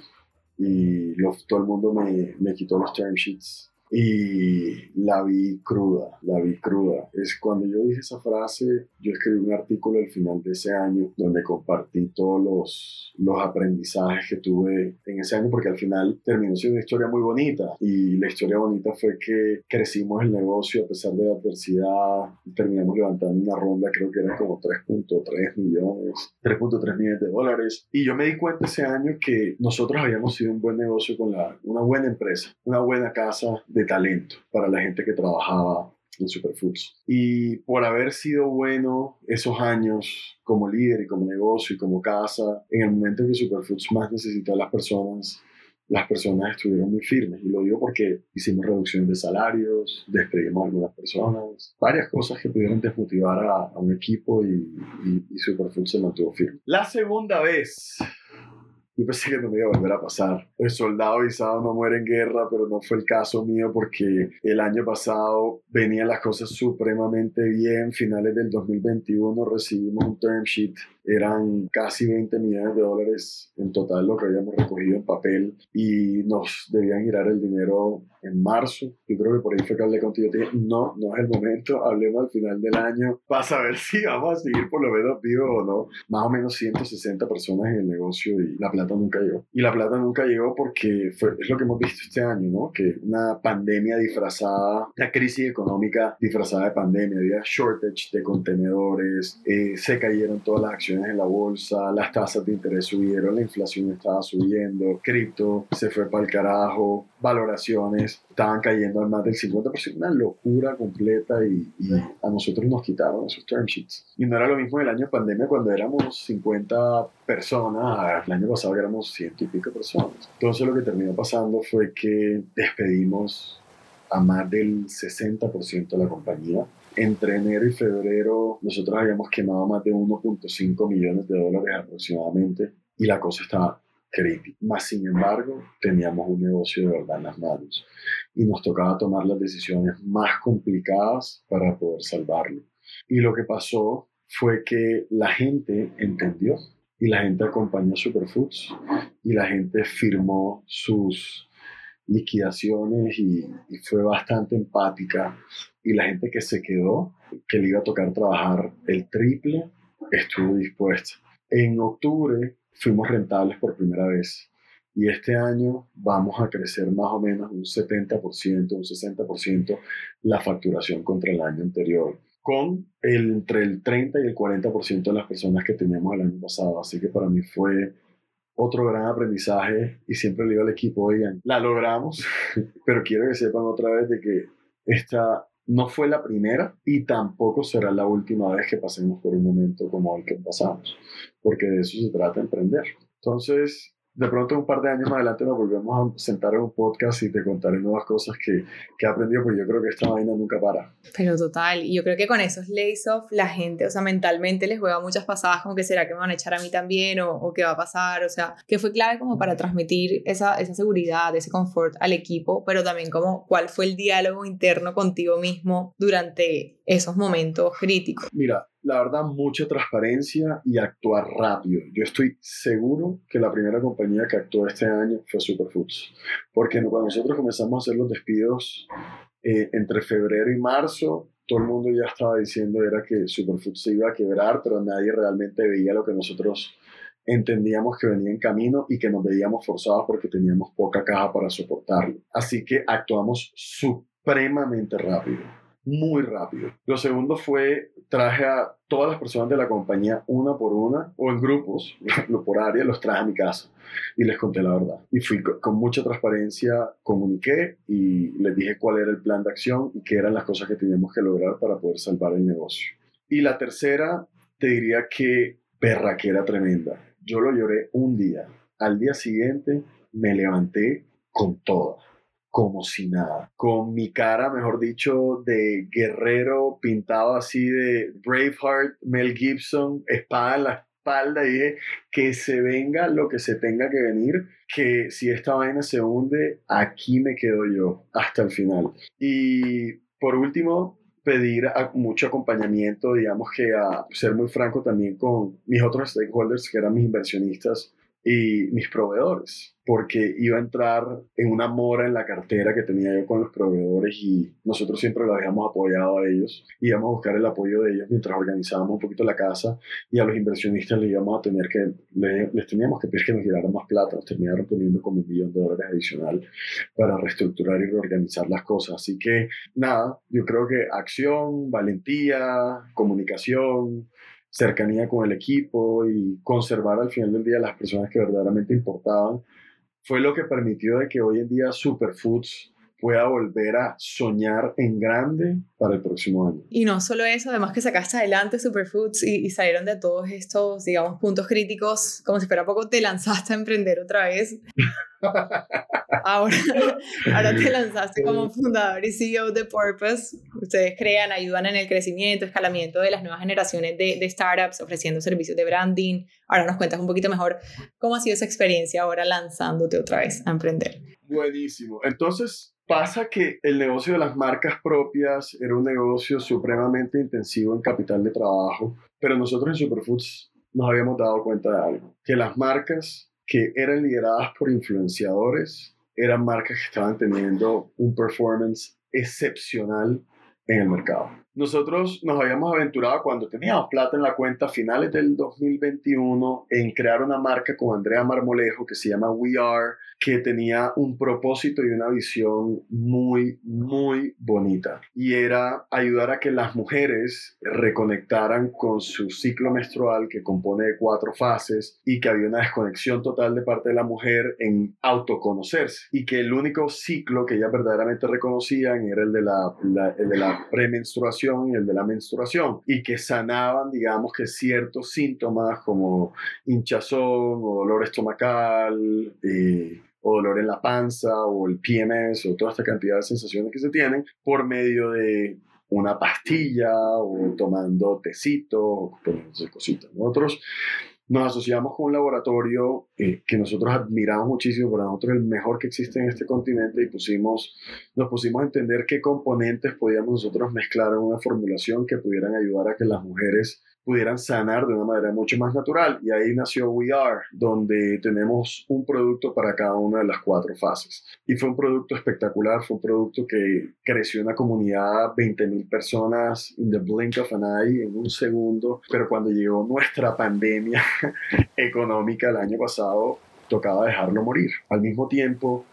y todo el mundo me, me quitó los term sheets y la vi cruda, la vi cruda. Es cuando yo dije esa frase, yo escribí un artículo al final de ese año donde compartí todos los, los aprendizajes que tuve en ese año porque al final terminó siendo una historia muy bonita. Y la historia bonita fue que crecimos el negocio a pesar de la adversidad. Terminamos levantando una ronda, creo que era como 3.3 millones, 3.3 millones de dólares. Y yo me di cuenta ese año que nosotros habíamos sido un buen negocio con la, una buena empresa, una buena casa de talento para la gente que trabajaba en Superfoods. Y por haber sido bueno esos años como líder y como negocio y como casa, en el momento en que Superfoods más necesitó a las personas, las personas estuvieron muy firmes. Y lo digo porque hicimos reducción de salarios, despedimos a algunas personas, varias cosas que pudieron desmotivar a, a un equipo y, y, y Superfoods se mantuvo firme. La segunda vez yo pensé que no me iba a volver a pasar. El soldado avisado no muere en guerra, pero no fue el caso mío porque el año pasado venían las cosas supremamente bien. Finales del 2021 recibimos un term sheet eran casi 20 millones de dólares en total lo que habíamos recogido en papel y nos debían girar el dinero en marzo. Yo creo que por ahí fue que hablé contigo. Dije, no, no es el momento, hablemos al final del año para saber si vamos a seguir por lo menos vivo o no. Más o menos 160 personas en el negocio y la plata plata nunca llegó. Y la plata nunca llegó porque fue, es lo que hemos visto este año, ¿no? Que una pandemia disfrazada, una crisis económica disfrazada de pandemia, había shortage de contenedores, eh, se cayeron todas las acciones en la bolsa, las tasas de interés subieron, la inflación estaba subiendo, cripto se fue para el carajo, valoraciones estaban cayendo al más del 50%, una locura completa y, y, a nosotros nos quitaron esos term sheets. Y no era lo mismo el año pandemia cuando éramos 50 personas, el año pasado éramos ciento y pico personas. Entonces lo que terminó pasando fue que despedimos a más del 60% de la compañía. Entre enero y febrero nosotros habíamos quemado más de 1.5 millones de dólares aproximadamente y la cosa estaba crítica. Más sin embargo, teníamos un negocio de verdad en las manos y nos tocaba tomar las decisiones más complicadas para poder salvarlo. Y lo que pasó fue que la gente entendió y la gente acompañó Superfoods y la gente firmó sus liquidaciones y, y, fue bastante empática y la gente que se quedó, que le iba a tocar trabajar el triple, estuvo dispuesta. En octubre fuimos rentables por primera vez y este año vamos a crecer más o menos un 70%, un 60% la facturación contra el año anterior con el, entre el 30 y el 40% de las personas que teníamos el año pasado. Así que para mí fue otro gran aprendizaje y siempre le digo al equipo, oigan, la logramos, (laughs) pero quiero que sepan otra vez de que esta no fue la primera y tampoco será la última vez que pasemos por un momento como el que pasamos, porque de eso se trata emprender. Entonces, de pronto un par de años más adelante nos volvemos a sentar en un podcast y te contaré nuevas cosas que, que he aprendido, porque yo creo que esta vaina nunca para. Pero total, yo creo que con esos lays off la gente, o sea, mentalmente les juega muchas pasadas como que será que me van a echar a mí también o, o qué va a pasar, o sea, que fue clave como para transmitir esa, esa seguridad, ese confort al equipo, pero también como cuál fue el diálogo interno contigo mismo durante esos momentos críticos. Mira, la verdad, mucha transparencia y actuar rápido. Yo estoy seguro que la primera compañía que actuó este año fue Superfoods, porque cuando nosotros comenzamos a hacer los despidos eh, entre febrero y marzo, todo el mundo ya estaba diciendo era que Superfoods iba a quebrar, pero nadie realmente veía lo que nosotros entendíamos que venía en camino y que nos veíamos forzados porque teníamos poca caja para soportarlo. Así que actuamos supremamente rápido muy rápido. Lo segundo fue, traje a todas las personas de la compañía una por una o en grupos, (laughs) por área, los traje a mi casa y les conté la verdad. Y fui con mucha transparencia, comuniqué y les dije cuál era el plan de acción y qué eran las cosas que teníamos que lograr para poder salvar el negocio. Y la tercera, te diría que perra que era tremenda. Yo lo lloré un día. Al día siguiente me levanté con toda como si nada, con mi cara, mejor dicho, de guerrero pintado así de Braveheart, Mel Gibson, espada en la espalda, y dije que se venga lo que se tenga que venir, que si esta vaina se hunde, aquí me quedo yo hasta el final. Y por último, pedir mucho acompañamiento, digamos que a ser muy franco también con mis otros stakeholders, que eran mis inversionistas, y mis proveedores, porque iba a entrar en una mora en la cartera que tenía yo con los proveedores y nosotros siempre los habíamos apoyado a ellos. Íbamos a buscar el apoyo de ellos mientras organizábamos un poquito la casa y a los inversionistas les íbamos a tener que, les, teníamos que pedir que nos dieran más plata, nos terminaron poniendo como un millón de dólares adicional para reestructurar y reorganizar las cosas. Así que nada, yo creo que acción, valentía, comunicación, cercanía con el equipo y conservar al final del día las personas que verdaderamente importaban, fue lo que permitió de que hoy en día Superfoods pueda volver a soñar en grande para el próximo año. Y no solo eso, además que sacaste adelante Superfoods y, y, salieron de todos estos, digamos, puntos críticos, como si fuera poco te lanzaste a emprender otra vez. (laughs) ahora, (laughs) ahora te lanzaste como fundador y CEO de Purpose. Ustedes crean, ayudan en el crecimiento, escalamiento de las nuevas generaciones de, de startups, ofreciendo servicios de branding. Ahora nos cuentas un poquito mejor cómo ha sido esa experiencia ahora lanzándote otra vez a emprender. Buenísimo. Entonces, pasa que el negocio de las marcas propias era un negocio supremamente intensivo en capital de trabajo, pero nosotros en Superfoods nos habíamos dado cuenta de algo, que las marcas que eran lideradas por influenciadores, eran marcas que estaban teniendo un performance excepcional en el mercado. Nosotros nos habíamos aventurado cuando teníamos plata en la cuenta a finales del 2021 en crear una marca con Andrea Marmolejo que se llama We Are, que tenía un propósito y una visión muy, muy bonita. Y era ayudar a que las mujeres reconectaran con su ciclo menstrual que compone de cuatro fases y que había una desconexión total de parte de la mujer en autoconocerse y que el único ciclo que ellas verdaderamente reconocían era el de la, el de la premenstruación y el de la menstruación y que sanaban, digamos que ciertos síntomas como hinchazón o dolor estomacal. Eh, o dolor en la panza o el PMS o toda esta cantidad de sensaciones que se tienen por medio de una pastilla o tomando tecito o cositas. Nosotros nos asociamos con un laboratorio eh, que nosotros admiramos muchísimo, para nosotros el mejor que existe en este continente y pusimos, nos pusimos a entender qué componentes podíamos nosotros mezclar en una formulación que pudieran ayudar a que las mujeres pudieran sanar de una manera mucho más natural. Y ahí nació We Are, donde tenemos un producto para cada una de las cuatro fases. Y fue un producto espectacular, fue un producto que creció una comunidad, 20.000 personas in the blink of an eye, en un segundo. Pero cuando llegó nuestra (laughs) pandemia económica el año pasado, tocaba dejarlo morir. Al mismo tiempo,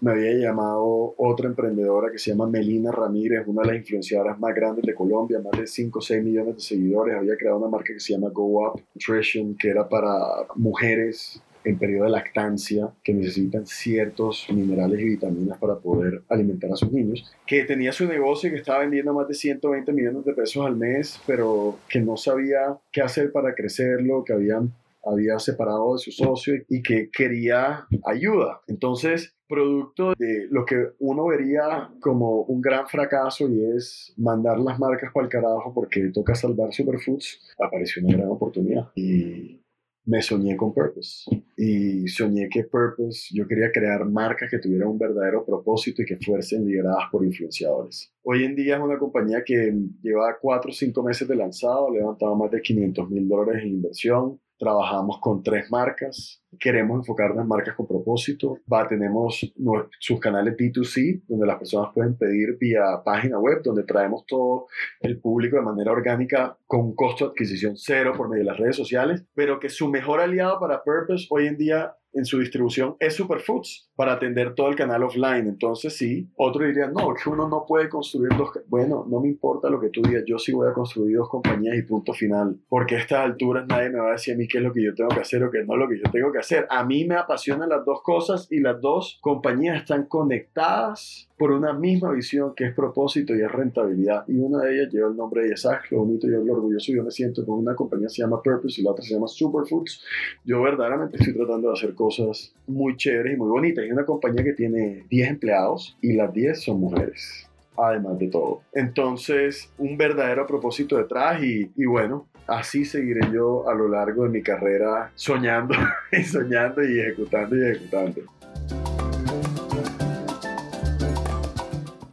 me había llamado otra emprendedora que se llama Melina Ramírez, una de las influenciadoras más grandes de Colombia, más de 5 o 6 millones de seguidores. Había creado una marca que se llama Go Up Nutrition, que era para mujeres en periodo de lactancia que necesitan ciertos minerales y vitaminas para poder alimentar a sus niños, que tenía su negocio y que estaba vendiendo más de 120 millones de pesos al mes, pero que no sabía qué hacer para crecerlo, que habían había separado de su socio y que quería ayuda. Entonces, producto de lo que uno vería como un gran fracaso y es mandar las marcas para el carajo porque toca salvar Superfoods, apareció una gran oportunidad. Y me soñé con Purpose y soñé que Purpose, yo quería crear marcas que tuvieran un verdadero propósito y que fuesen lideradas por influenciadores. Hoy en día es una compañía que lleva 4 o 5 meses de lanzado, ha levantado más de 500 mil dólares en inversión, trabajamos con tres marcas, queremos enfocarnos en marcas con propósito. Va, tenemos sus canales B2C, donde las personas pueden pedir vía página web, donde traemos todo el público de manera orgánica con costo de adquisición cero por medio de las redes sociales, pero que su mejor aliado para Purpose hoy en día en su distribución es Superfoods para atender todo el canal offline. Entonces sí, otro diría, no, que uno no puede construir dos, bueno, no me importa lo que tú digas, yo sí voy a construir dos compañías y punto final, porque a estas alturas nadie me va a decir a mí qué es lo que yo tengo que hacer o qué no es lo que yo tengo que hacer. A mí me apasionan las dos cosas y las dos compañías están conectadas por una misma visión que es propósito y es rentabilidad. Y una de ellas lleva el nombre de Isaac, lo bonito y lo orgulloso yo me siento con una compañía que se llama Purpose y la otra se llama Superfoods. Yo verdaderamente estoy tratando de hacer cosas muy chéveres y muy bonitas. Y una compañía que tiene 10 empleados y las 10 son mujeres además de todo. Entonces, un verdadero propósito detrás y, y, bueno, así seguiré yo a lo largo de mi carrera soñando (laughs) y soñando y ejecutando y ejecutando.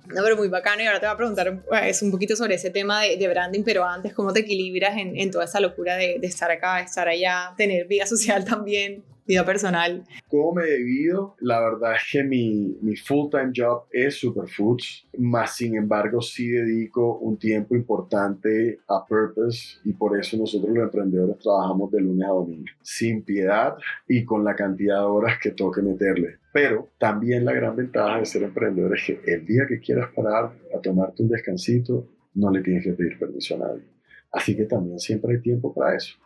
No, pero muy bacano y ahora te voy a preguntar es un poquito sobre ese tema de, de branding, pero antes, ¿cómo te equilibras en, en toda esa locura de, de, estar acá, estar allá, tener vida (laughs) social también? Vida personal. ¿Cómo me divido? La verdad es que mi, mi full-time job es Superfoods, más sin embargo sí dedico un tiempo importante a Purpose y por eso nosotros los emprendedores trabajamos de lunes a domingo, sin piedad y con la cantidad de horas que toque meterle. Pero también la gran ventaja de ser emprendedor es que el día que quieras parar a tomarte un descansito, no le tienes que pedir permiso a nadie. Así que también siempre hay tiempo para eso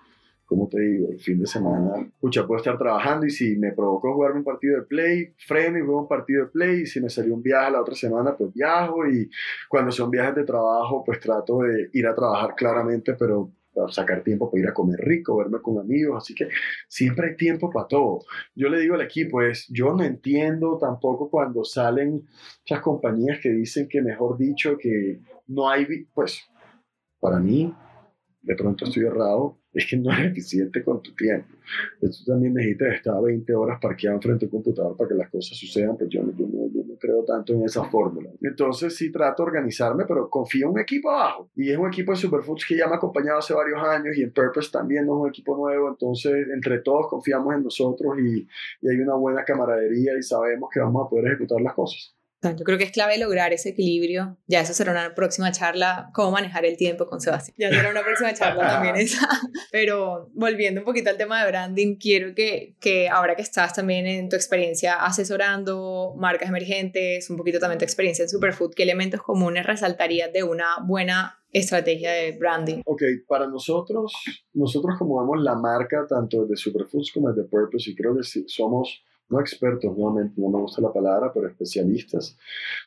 como te digo, el fin de semana, pucha, puedo estar trabajando y si me provocó jugarme un partido de play, freno y juego un partido de play y si me salió un viaje la otra semana, pues viajo y cuando son viajes de trabajo, pues trato de ir a trabajar claramente, pero sacar tiempo para ir a comer rico, verme con amigos, así que siempre hay tiempo para todo. Yo le digo al equipo, es, yo no entiendo tampoco cuando salen esas compañías que dicen que, mejor dicho, que no hay, pues, para mí, de pronto estoy errado, es que no eres eficiente con tu tiempo. Tú también necesitas estar 20 horas parqueado frente al computador para que las cosas sucedan, pues yo no, yo creo tanto en esa fórmula. Entonces sí trato de organizarme, pero confío en un equipo abajo. Y es un equipo de Superfoods que ya me ha acompañado hace varios años y en Purpose también no es un equipo nuevo, entonces entre todos confiamos en nosotros y hay una buena camaradería y sabemos que vamos a poder ejecutar las cosas. Yo creo que es clave lograr ese equilibrio. Ya eso será una próxima charla, cómo manejar el tiempo con Sebastián. Ya será una próxima charla (laughs) también esa. Pero volviendo un poquito al tema de branding, quiero que, que ahora que estás también en tu experiencia asesorando marcas emergentes, un poquito también tu experiencia en Superfood, ¿qué elementos comunes resaltarías de una buena estrategia de branding? Ok, para nosotros, nosotros como vemos la marca, tanto de Superfoods como de Purpose, y creo que sí, somos no expertos, nuevamente, no me gusta la palabra, pero especialistas,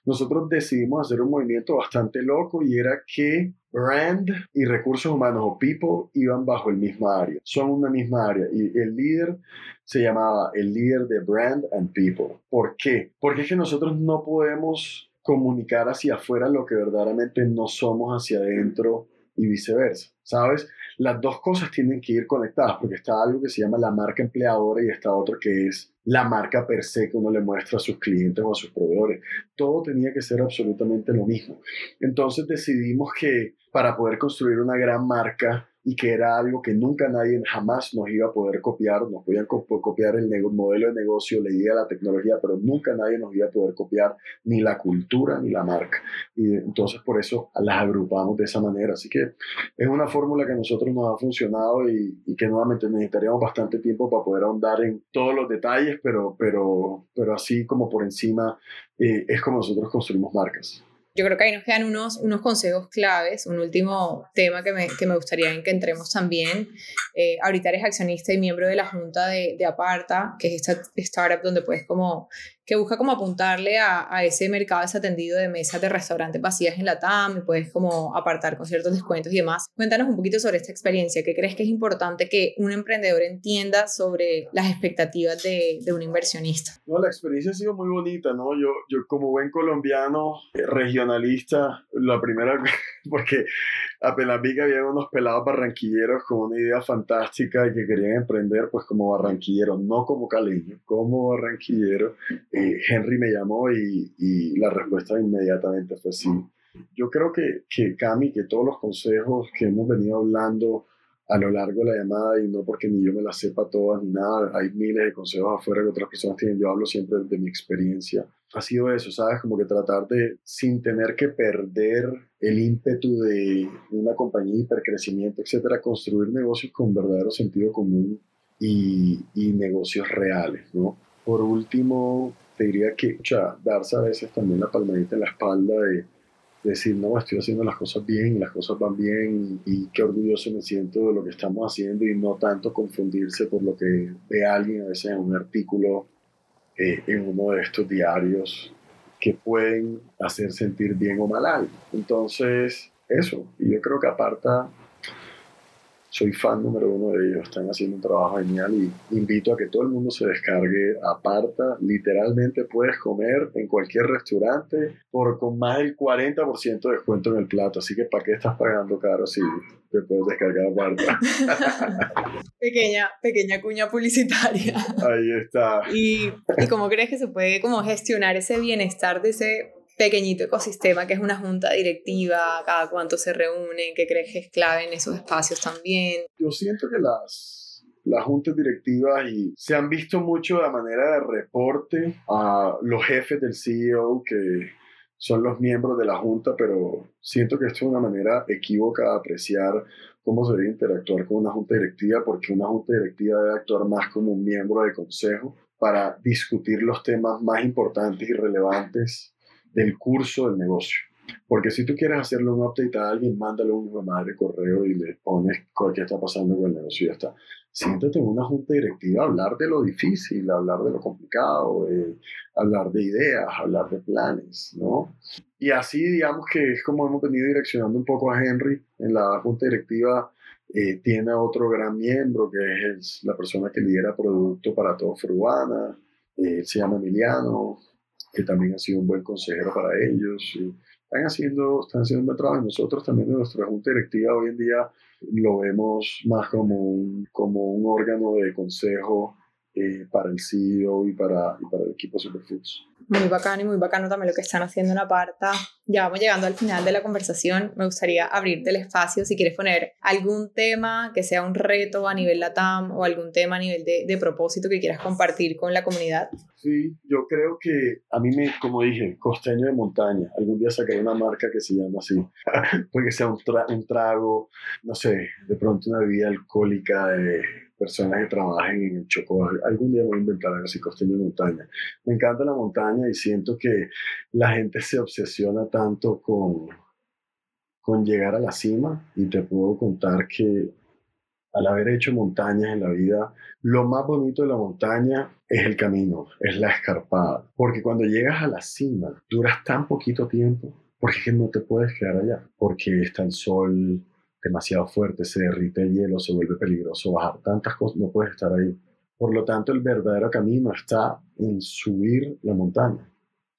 nosotros decidimos hacer un movimiento bastante loco y era que brand y recursos humanos o people iban bajo el mismo área, son una misma área y el líder se llamaba el líder de brand and people. ¿Por qué? Porque es que nosotros no podemos comunicar hacia afuera lo que verdaderamente no somos hacia adentro y viceversa, ¿sabes? Las dos cosas tienen que ir conectadas porque está algo que se llama la marca empleadora y está otro que es la marca per se que uno le muestra a sus clientes o a sus proveedores. Todo tenía que ser absolutamente lo mismo. Entonces decidimos que para poder construir una gran marca y que era algo que nunca nadie jamás nos iba a poder copiar, nos podían copiar el modelo de negocio, la idea, la tecnología, pero nunca nadie nos iba a poder copiar ni la cultura ni la marca. Y entonces por eso las agrupamos de esa manera. Así que es una fórmula que a nosotros nos ha funcionado y, y, que nuevamente necesitaríamos bastante tiempo para poder ahondar en todos los detalles, pero, pero, pero así como por encima eh, es como nosotros construimos marcas. Yo creo que ahí nos quedan unos, unos consejos claves. Un último tema que me, que me gustaría que entremos también. Eh, ahorita eres accionista y miembro de la junta de, de Aparta, que es esta startup donde puedes como que busca como apuntarle a, a, ese mercado desatendido de mesas de restaurantes vacías en la TAM y puedes como apartar con ciertos descuentos y demás. Cuéntanos un poquito sobre esta experiencia. ¿Qué crees que es importante que un emprendedor entienda sobre las expectativas de, de un inversionista? No, la experiencia ha sido muy bonita, ¿no? Yo, yo como buen colombiano, eh, regionalista, la primera, (laughs) porque vi que había unos pelados barranquilleros con una idea fantástica y que querían emprender, pues como barranquilleros, no como caleño, como barranquillero Henry me llamó y, y, la respuesta inmediatamente fue sí. Yo creo que, que Cami, que todos los consejos que hemos venido hablando a lo largo de la llamada, y no porque ni yo me las sepa todas ni nada, hay miles de consejos afuera que otras personas tienen, yo hablo siempre de mi experiencia, ha sido eso, ¿sabes? Como que tratar de, sin tener que perder el ímpetu de una compañía, hipercrecimiento, etcétera, construir negocios con verdadero sentido común y, y negocios reales, ¿no? Por último, te diría que o darse a veces también la palmadita en la espalda de, decir, no, estoy haciendo las cosas bien, las cosas van bien y qué orgulloso me siento de lo que estamos haciendo y no tanto confundirse por lo que ve alguien a veces en un artículo eh, en uno de estos diarios que pueden hacer sentir bien o mal algo. Entonces, eso, y yo creo que aparta soy fan número uno de ellos, están haciendo un trabajo genial y invito a que todo el mundo se descargue Aparta. Literalmente puedes comer en cualquier restaurante por con más del 40% de descuento en el plato, así que ¿para qué estás pagando caro si te puedes descargar Aparta? (laughs) pequeña, pequeña cuña publicitaria. Ahí está. ¿Y, ¿Y cómo crees que se puede como gestionar ese bienestar de ese pequeñito ecosistema que es una junta directiva, cada cuánto se reúnen, qué crees que es clave en esos espacios también. Yo siento que las, las juntas directivas y se han visto mucho de manera de reporte a los jefes del CEO que son los miembros de la junta, pero siento que esto es una manera equívoca de apreciar cómo se debe interactuar con una junta directiva, porque una junta directiva debe actuar más como un miembro de consejo para discutir los temas más importantes y relevantes del curso del negocio. Porque si tú quieres hacerle un update a alguien, mándale un hijo de madre correo y le pones qué está pasando con el negocio y ya está. Siéntate en una junta directiva hablar de lo difícil, hablar de lo complicado, hablar de ideas, hablar de planes, ¿no? Y así, digamos que es como hemos venido direccionando un poco a Henry. En la junta directiva eh, tiene a otro gran miembro que es la persona que lidera producto para todo Fruana. Eh, se llama Emiliano que también ha sido un buen consejero para ellos. Y están, haciendo, están haciendo un buen trabajo. Nosotros también en nuestra junta directiva hoy en día lo vemos más como un, como un órgano de consejo eh, para el CEO y para, y para el equipo Superfoods. Muy bacano y muy bacano también lo que están haciendo en Aparta. Ya vamos llegando al final de la conversación. Me gustaría abrirte el espacio si quieres poner algún tema que sea un reto a nivel LATAM o algún tema a nivel de, de propósito que quieras compartir con la comunidad. Sí, yo creo que a mí me, como dije, costeño de montaña. Algún día sacaré una marca que se llama así. (laughs) Puede que sea un, un trago, no sé, de pronto una bebida alcohólica de personas que trabajen en el Chocó. Algún día voy a inventar algo así, costeño montaña. Me encanta la montaña y siento que la gente se obsesiona tanto con, con llegar a la cima y te puedo contar que al haber hecho montañas en la vida, lo más bonito de la montaña es el camino, es la escarpada. Porque cuando llegas a la cima, duras tan poquito tiempo, porque no te puedes quedar allá, porque está el sol, demasiado fuerte, se derrite el hielo, se vuelve peligroso bajar tantas cosas, no puedes estar ahí. Por lo tanto, el verdadero camino está en subir la montaña,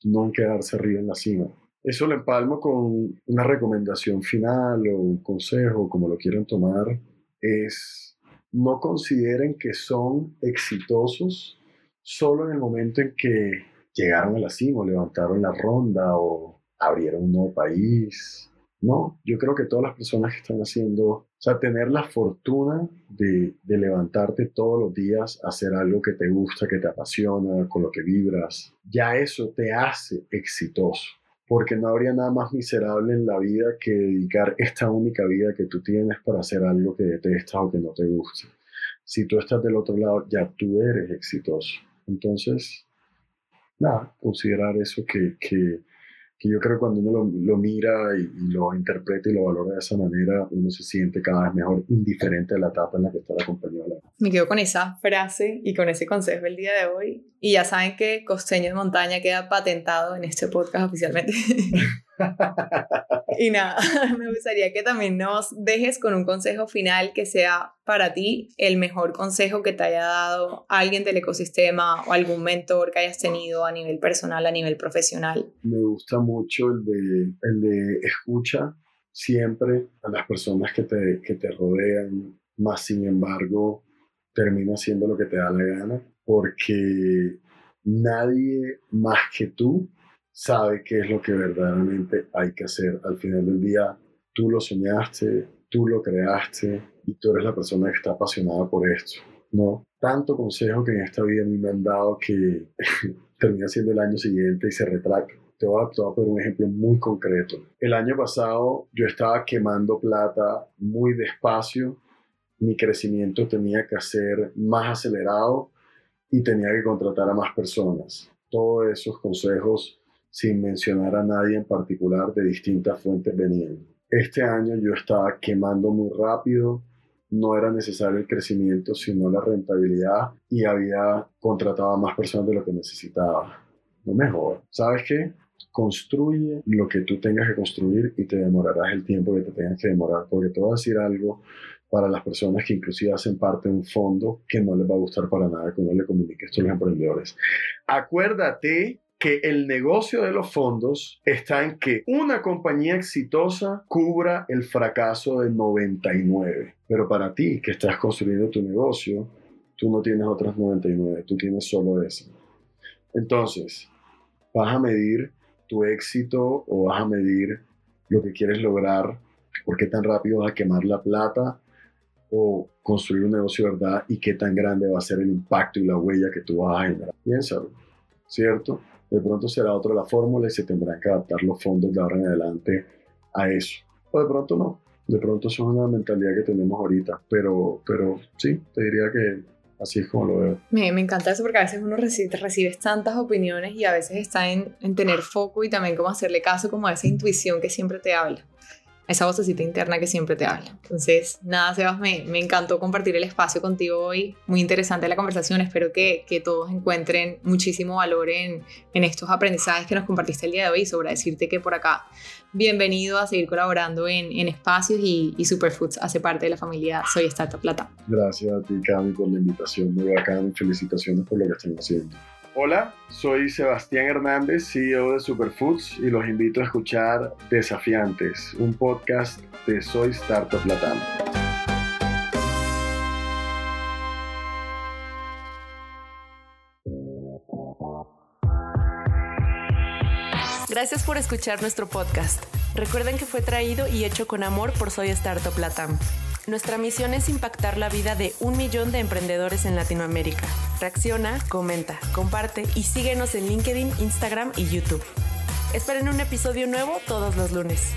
no en quedarse arriba en la cima. Eso lo empalmo con una recomendación final o un consejo, como lo quieran tomar, es no consideren que son exitosos solo en el momento en que llegaron a la cima, o levantaron la ronda o abrieron un nuevo país no, yo creo que todas las personas que están haciendo, o sea, tener la fortuna de, de, levantarte todos los días, hacer algo que te gusta, que te apasiona, con lo que vibras, ya eso te hace exitoso. Porque no habría nada más miserable en la vida que dedicar esta única vida que tú tienes para hacer algo que detestas o que no te gusta. Si tú estás del otro lado, ya tú eres exitoso. Entonces, nada, considerar eso que, que que yo creo que cuando uno lo, mira y, lo interpreta y lo valora de esa manera, uno se siente cada vez mejor, indiferente a la etapa en la que está la compañía. Me quedo con esa frase y con ese consejo el día de hoy. Y ya saben que Costeño de Montaña queda patentado en este podcast oficialmente. (laughs) (laughs) y nada, (laughs) me gustaría que también nos dejes con un consejo final que sea para ti el mejor consejo que te haya dado alguien del ecosistema o algún mentor que hayas tenido a nivel personal, a nivel profesional. Me gusta mucho el de, el de escucha siempre a las personas que te, que te rodean, más sin embargo termina haciendo lo que te da la gana, porque nadie más que tú sabe qué es lo que verdaderamente hay que hacer. Al final del día, tú lo soñaste, tú lo creaste y tú eres la persona que está apasionada por esto. ¿no? Tanto consejo que en esta vida me han dado que (laughs) termina siendo el año siguiente y se retracta. Te voy, a, te voy un ejemplo muy concreto. El año pasado yo estaba quemando plata muy despacio, mi crecimiento tenía que ser más acelerado y tenía que contratar a más personas. Todos esos consejos sin mencionar a nadie en particular, de distintas fuentes venían. Este año yo estaba quemando muy rápido, no era necesario el crecimiento, sino la rentabilidad y había contratado a más personas de lo que necesitaba. No mejor. ¿Sabes qué? Construye lo que tú tengas que construir y te demorarás el tiempo que te tengas que demorar, porque te voy a decir algo para las personas que inclusive hacen parte de un fondo que no les va a gustar para nada que uno le comunique esto a los emprendedores. Acuérdate que el negocio de los fondos está en que una compañía exitosa cubra el fracaso de 99. Pero para ti que estás construyendo tu negocio, tú no tienes otras 99, tú tienes solo ese. Entonces, vas a medir tu éxito o vas a medir lo que quieres lograr, por qué tan rápido vas a quemar la plata o construir un negocio verdad y qué tan grande va a ser el impacto y la huella que tú vas a generar. Piénsalo, ¿cierto? De pronto será otra la fórmula y se tendrán que adaptar los fondos de ahora en adelante a eso. O de pronto no, de pronto eso es una mentalidad que tenemos ahorita, pero, pero sí, te diría que así es como lo veo. Me, me encanta eso porque a veces uno recibe, recibes tantas opiniones y a veces está en, en tener foco y también como hacerle caso como a esa intuición que siempre te habla esa vocecita interna que siempre te habla. Entonces, nada, Sebas, me, me encantó compartir el espacio contigo hoy. Muy interesante la conversación. Espero que, que todos encuentren muchísimo valor en, en, estos aprendizajes que nos compartiste el día de hoy. Sobre decirte que por acá, bienvenido a seguir colaborando en, en espacios y, y, Superfoods hace parte de la familia Soy Startup Plata. Gracias a ti, Cami, por la invitación. Muy bacán. Felicitaciones por lo que están haciendo. Hola, soy Sebastián Hernández, CEO de Superfoods y los invito a escuchar Desafiantes, un podcast de Soy Startup Latam. Gracias por escuchar nuestro podcast. Recuerden que fue traído y hecho con amor por Soy Startup Latam. Nuestra misión es impactar la vida de un millón de emprendedores en Latinoamérica. Reacciona, comenta, comparte y síguenos en LinkedIn, Instagram y YouTube. Esperen un episodio nuevo todos los lunes.